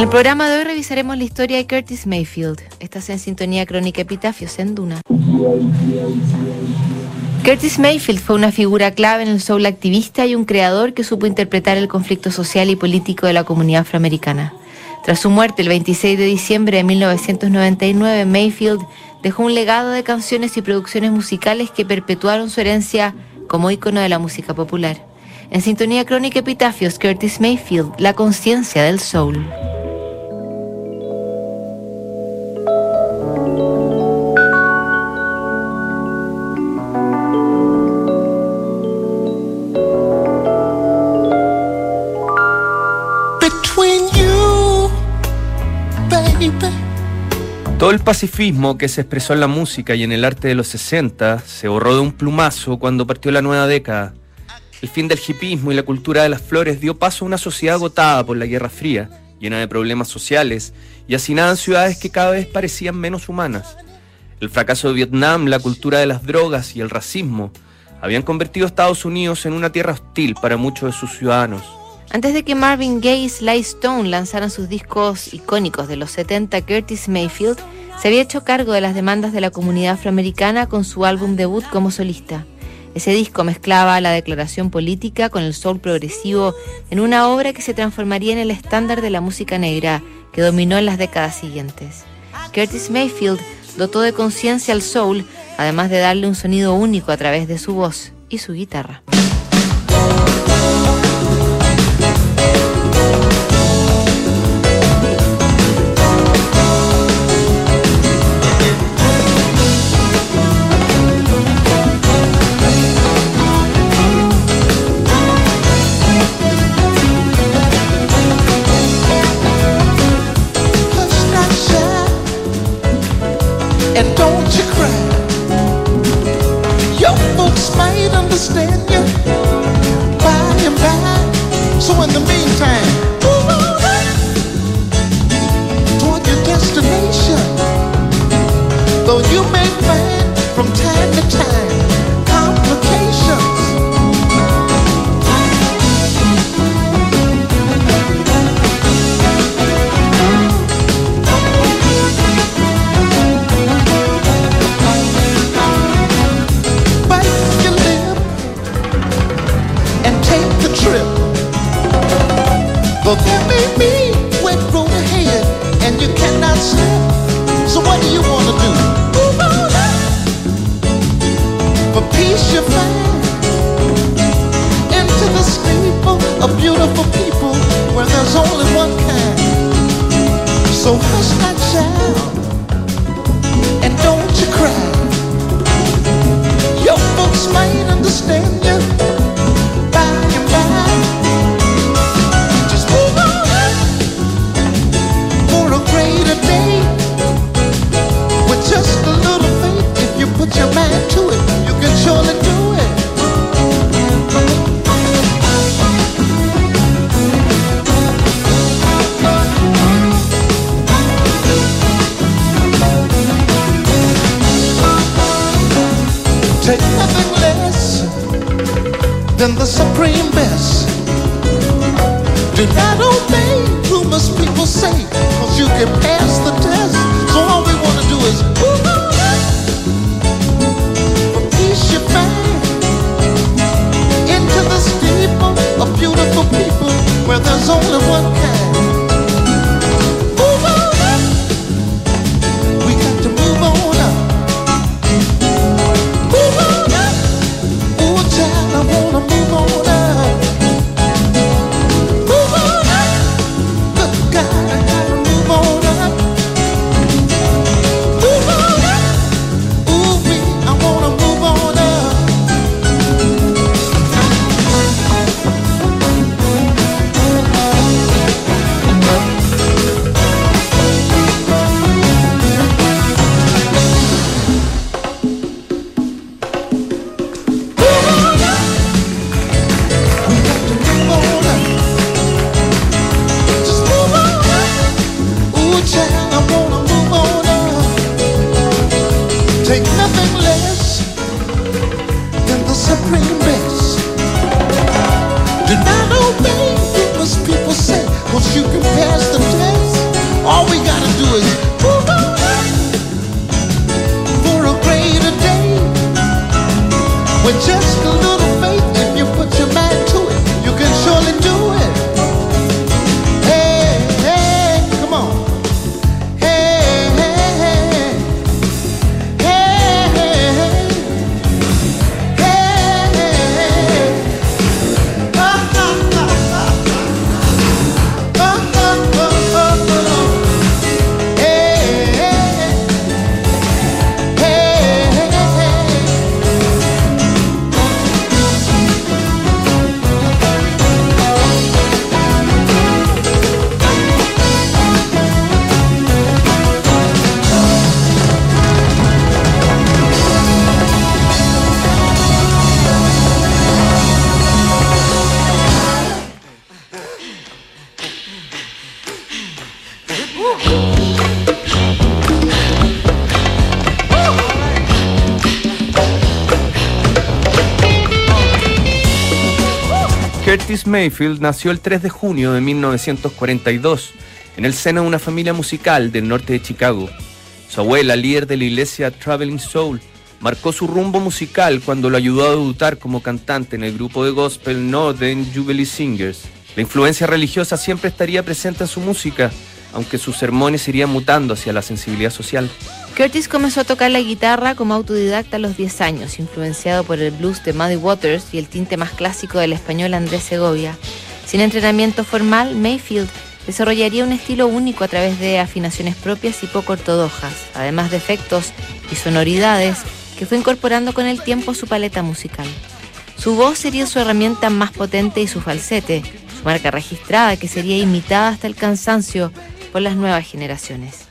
El programa de hoy revisaremos la historia de Curtis Mayfield. Estás en sintonía crónica Epitafios en Duna. Curtis Mayfield fue una figura clave en el soul activista y un creador que supo interpretar el conflicto social y político de la comunidad afroamericana. Tras su muerte el 26 de diciembre de 1999, Mayfield dejó un legado de canciones y producciones musicales que perpetuaron su herencia como ícono de la música popular. En sintonía crónica Epitafios, Curtis Mayfield, la conciencia del soul. El pacifismo que se expresó en la música y en el arte de los 60 se borró de un plumazo cuando partió la nueva década. El fin del hipismo y la cultura de las flores dio paso a una sociedad agotada por la Guerra Fría, llena de problemas sociales y hacinada en ciudades que cada vez parecían menos humanas. El fracaso de Vietnam, la cultura de las drogas y el racismo habían convertido a Estados Unidos en una tierra hostil para muchos de sus ciudadanos. Antes de que Marvin Gaye y Sly Stone lanzaran sus discos icónicos de los 70, Curtis Mayfield se había hecho cargo de las demandas de la comunidad afroamericana con su álbum debut como solista. Ese disco mezclaba la declaración política con el soul progresivo en una obra que se transformaría en el estándar de la música negra que dominó en las décadas siguientes. Curtis Mayfield dotó de conciencia al soul, además de darle un sonido único a través de su voz y su guitarra. and don't you cry. trip. But you made me wet road ahead, and you cannot slip. So what do you wanna do? Move on up. For peace you find into the staple of beautiful people where there's only one kind. So hush not child, and don't you cry. Your folks might understand you. you can surely do it. Take nothing less than the supreme best. Cause you can pass the test. So all we wanna do is were just Mayfield nació el 3 de junio de 1942 en el seno de una familia musical del norte de Chicago. Su abuela, líder de la iglesia Traveling Soul, marcó su rumbo musical cuando lo ayudó a debutar como cantante en el grupo de gospel Northern Jubilee Singers. La influencia religiosa siempre estaría presente en su música, aunque sus sermones irían mutando hacia la sensibilidad social. Curtis comenzó a tocar la guitarra como autodidacta a los 10 años, influenciado por el blues de Muddy Waters y el tinte más clásico del español Andrés Segovia. Sin entrenamiento formal, Mayfield desarrollaría un estilo único a través de afinaciones propias y poco ortodoxas, además de efectos y sonoridades que fue incorporando con el tiempo a su paleta musical. Su voz sería su herramienta más potente y su falsete, su marca registrada que sería imitada hasta el cansancio por las nuevas generaciones.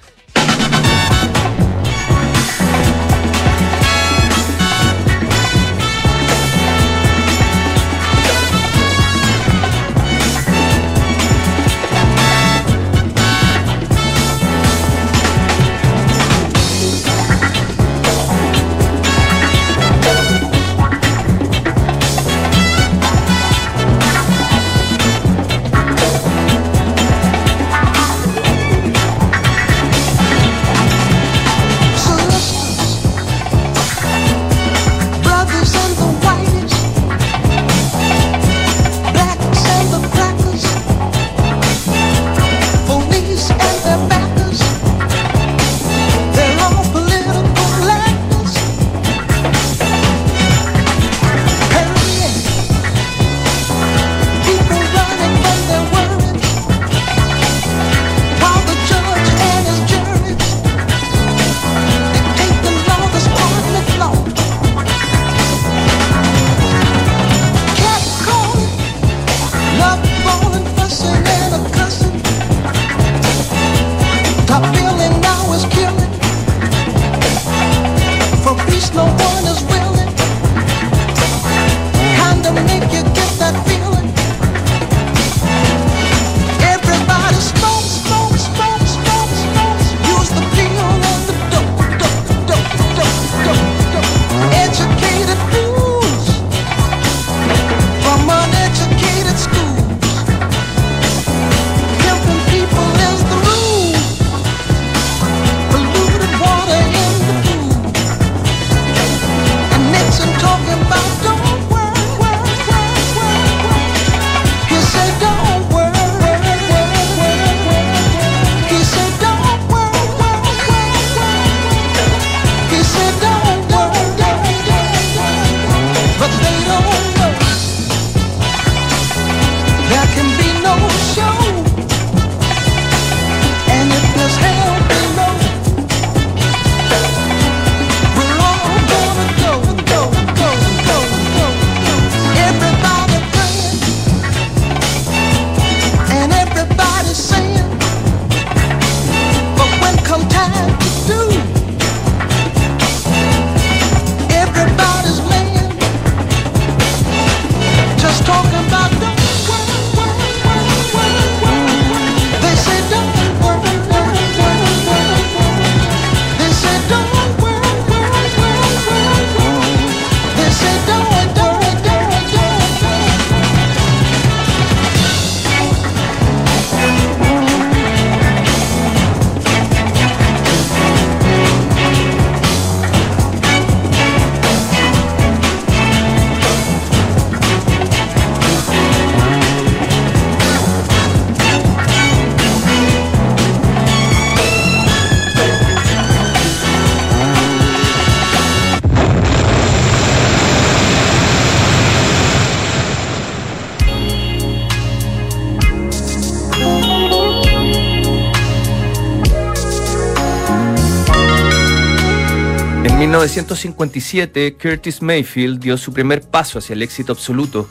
1957, Curtis Mayfield dio su primer paso hacia el éxito absoluto.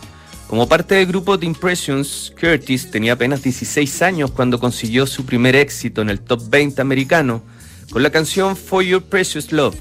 Como parte del grupo The Impressions, Curtis tenía apenas 16 años cuando consiguió su primer éxito en el top 20 americano con la canción For Your Precious Love.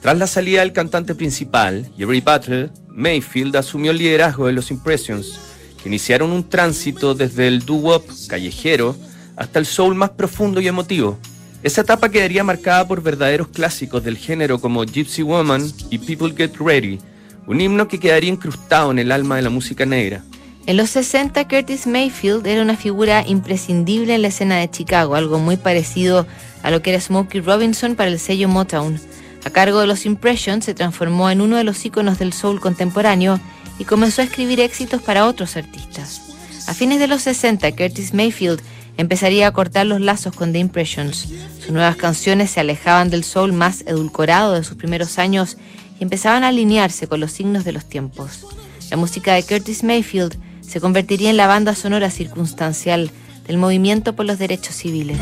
Tras la salida del cantante principal, Jerry Butler, Mayfield asumió el liderazgo de los Impressions, que iniciaron un tránsito desde el doo-wop callejero hasta el soul más profundo y emotivo. Esa etapa quedaría marcada por verdaderos clásicos del género como Gypsy Woman y People Get Ready, un himno que quedaría incrustado en el alma de la música negra. En los 60, Curtis Mayfield era una figura imprescindible en la escena de Chicago, algo muy parecido a lo que era Smokey Robinson para el sello Motown. A cargo de los Impressions, se transformó en uno de los íconos del soul contemporáneo y comenzó a escribir éxitos para otros artistas. A fines de los 60, Curtis Mayfield empezaría a cortar los lazos con The Impressions. Sus nuevas canciones se alejaban del soul más edulcorado de sus primeros años y empezaban a alinearse con los signos de los tiempos. La música de Curtis Mayfield se convertiría en la banda sonora circunstancial del movimiento por los derechos civiles.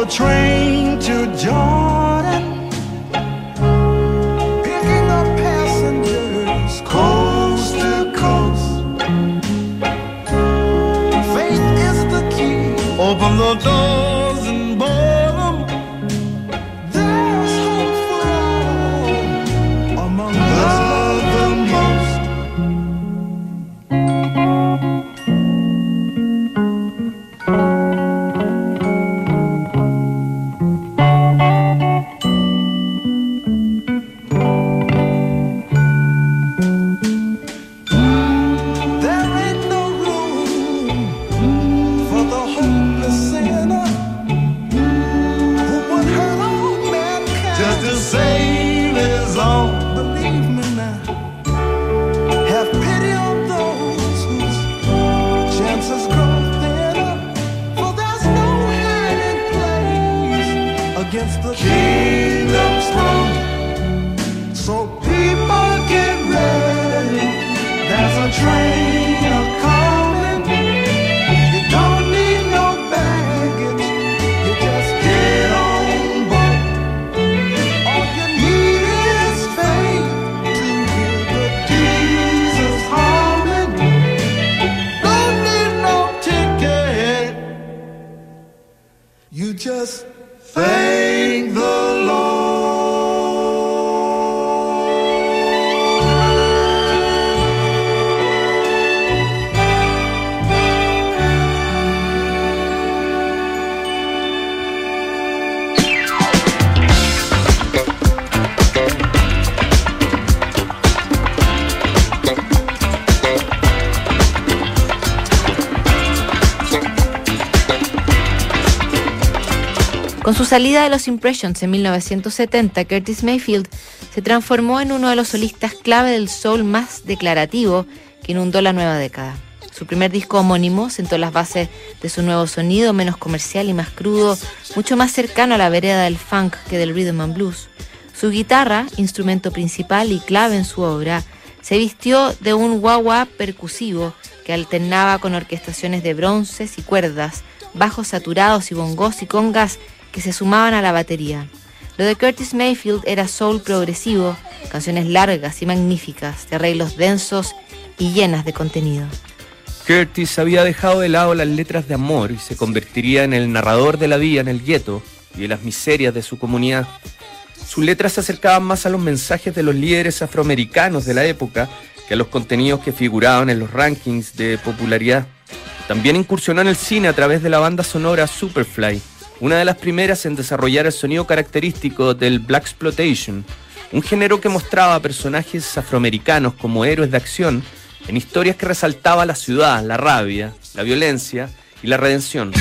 The train to Jordan, picking up passengers coast to coast. Faith is the key. Open the doors just fade. Con su salida de los Impressions en 1970, Curtis Mayfield se transformó en uno de los solistas clave del soul más declarativo que inundó la nueva década. Su primer disco homónimo sentó las bases de su nuevo sonido, menos comercial y más crudo, mucho más cercano a la vereda del funk que del rhythm and blues. Su guitarra, instrumento principal y clave en su obra, se vistió de un wah-wah percusivo que alternaba con orquestaciones de bronces y cuerdas, bajos saturados y bongos y congas que se sumaban a la batería. Lo de Curtis Mayfield era soul progresivo, canciones largas y magníficas, de arreglos densos y llenas de contenido. Curtis había dejado de lado las letras de amor y se convertiría en el narrador de la vida en el gueto y de las miserias de su comunidad. Sus letras se acercaban más a los mensajes de los líderes afroamericanos de la época que a los contenidos que figuraban en los rankings de popularidad. También incursionó en el cine a través de la banda sonora Superfly, una de las primeras en desarrollar el sonido característico del Black Exploitation, un género que mostraba personajes afroamericanos como héroes de acción en historias que resaltaba la ciudad, la rabia, la violencia y la redención.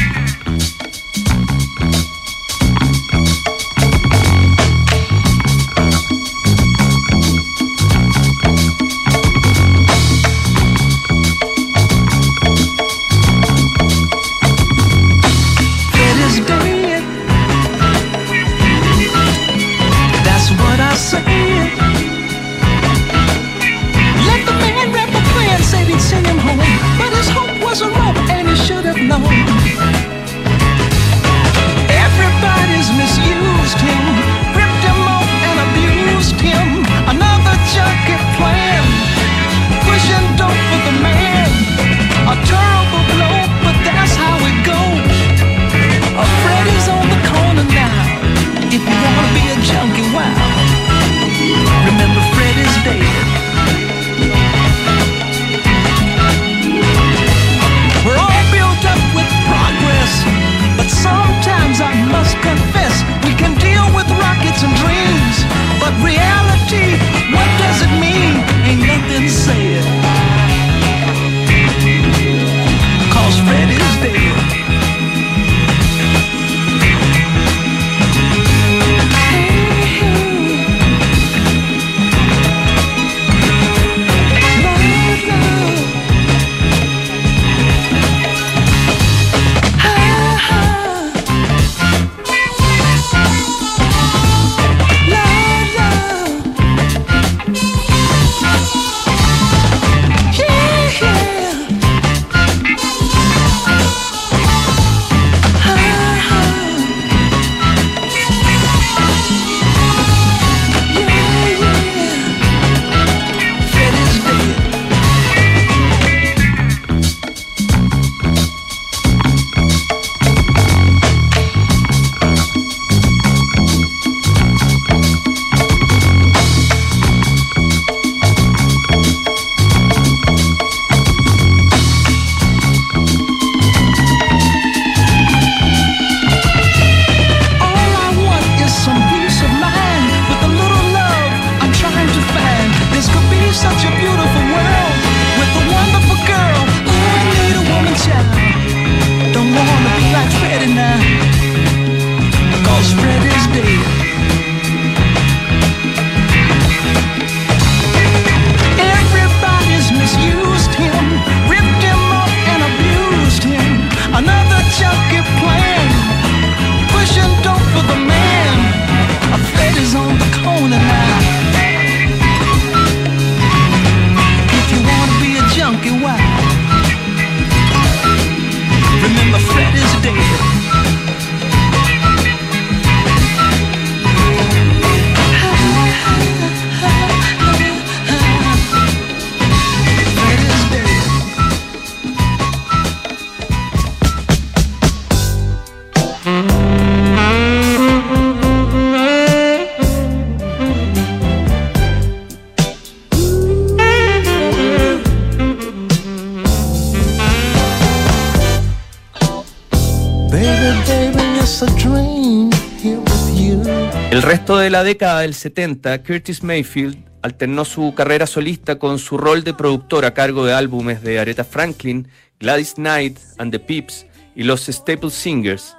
De la década del 70, Curtis Mayfield alternó su carrera solista con su rol de productor a cargo de álbumes de Aretha Franklin, Gladys Knight and the Pips y los Staple Singers.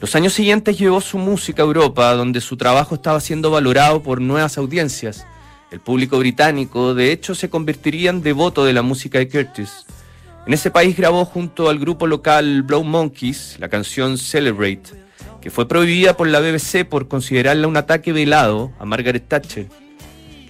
Los años siguientes llevó su música a Europa, donde su trabajo estaba siendo valorado por nuevas audiencias. El público británico, de hecho, se convertiría en devoto de la música de Curtis. En ese país grabó junto al grupo local Blow Monkeys la canción Celebrate que fue prohibida por la BBC por considerarla un ataque velado a Margaret Thatcher.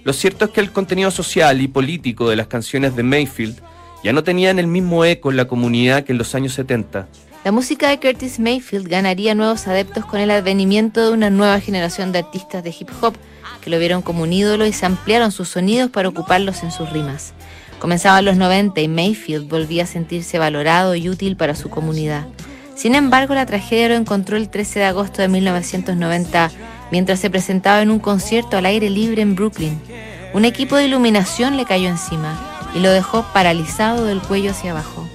Lo cierto es que el contenido social y político de las canciones de Mayfield ya no tenían el mismo eco en la comunidad que en los años 70. La música de Curtis Mayfield ganaría nuevos adeptos con el advenimiento de una nueva generación de artistas de hip hop que lo vieron como un ídolo y se ampliaron sus sonidos para ocuparlos en sus rimas. Comenzaban los 90 y Mayfield volvía a sentirse valorado y útil para su comunidad. Sin embargo, la tragedia lo encontró el 13 de agosto de 1990 mientras se presentaba en un concierto al aire libre en Brooklyn. Un equipo de iluminación le cayó encima y lo dejó paralizado del cuello hacia abajo.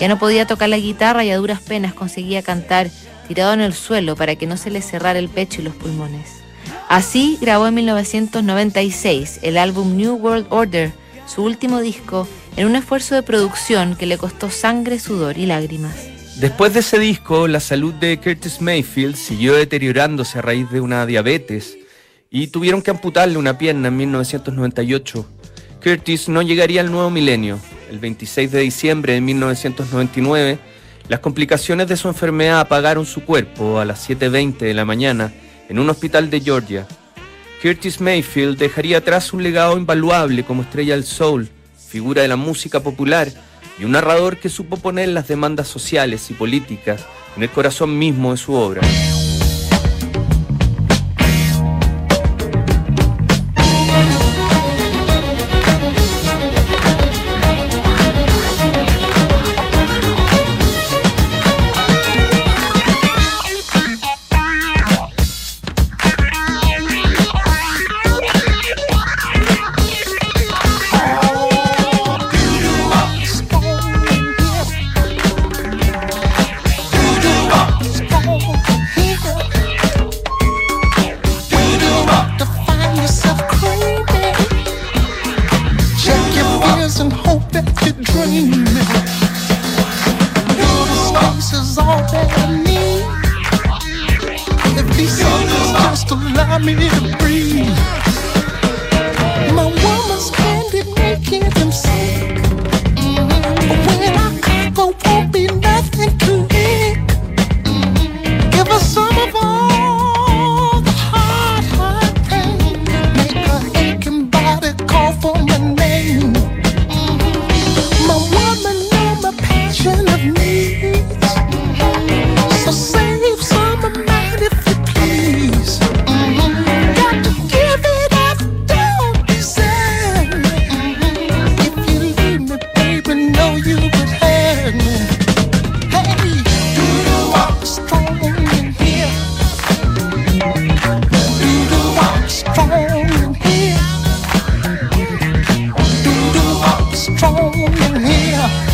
Ya no podía tocar la guitarra y a duras penas conseguía cantar tirado en el suelo para que no se le cerrara el pecho y los pulmones. Así grabó en 1996 el álbum New World Order, su último disco, en un esfuerzo de producción que le costó sangre, sudor y lágrimas. Después de ese disco, la salud de Curtis Mayfield siguió deteriorándose a raíz de una diabetes y tuvieron que amputarle una pierna en 1998. Curtis no llegaría al nuevo milenio. El 26 de diciembre de 1999, las complicaciones de su enfermedad apagaron su cuerpo a las 7.20 de la mañana en un hospital de Georgia. Curtis Mayfield dejaría atrás un legado invaluable como estrella del soul, figura de la música popular y un narrador que supo poner las demandas sociales y políticas en el corazón mismo de su obra. on here.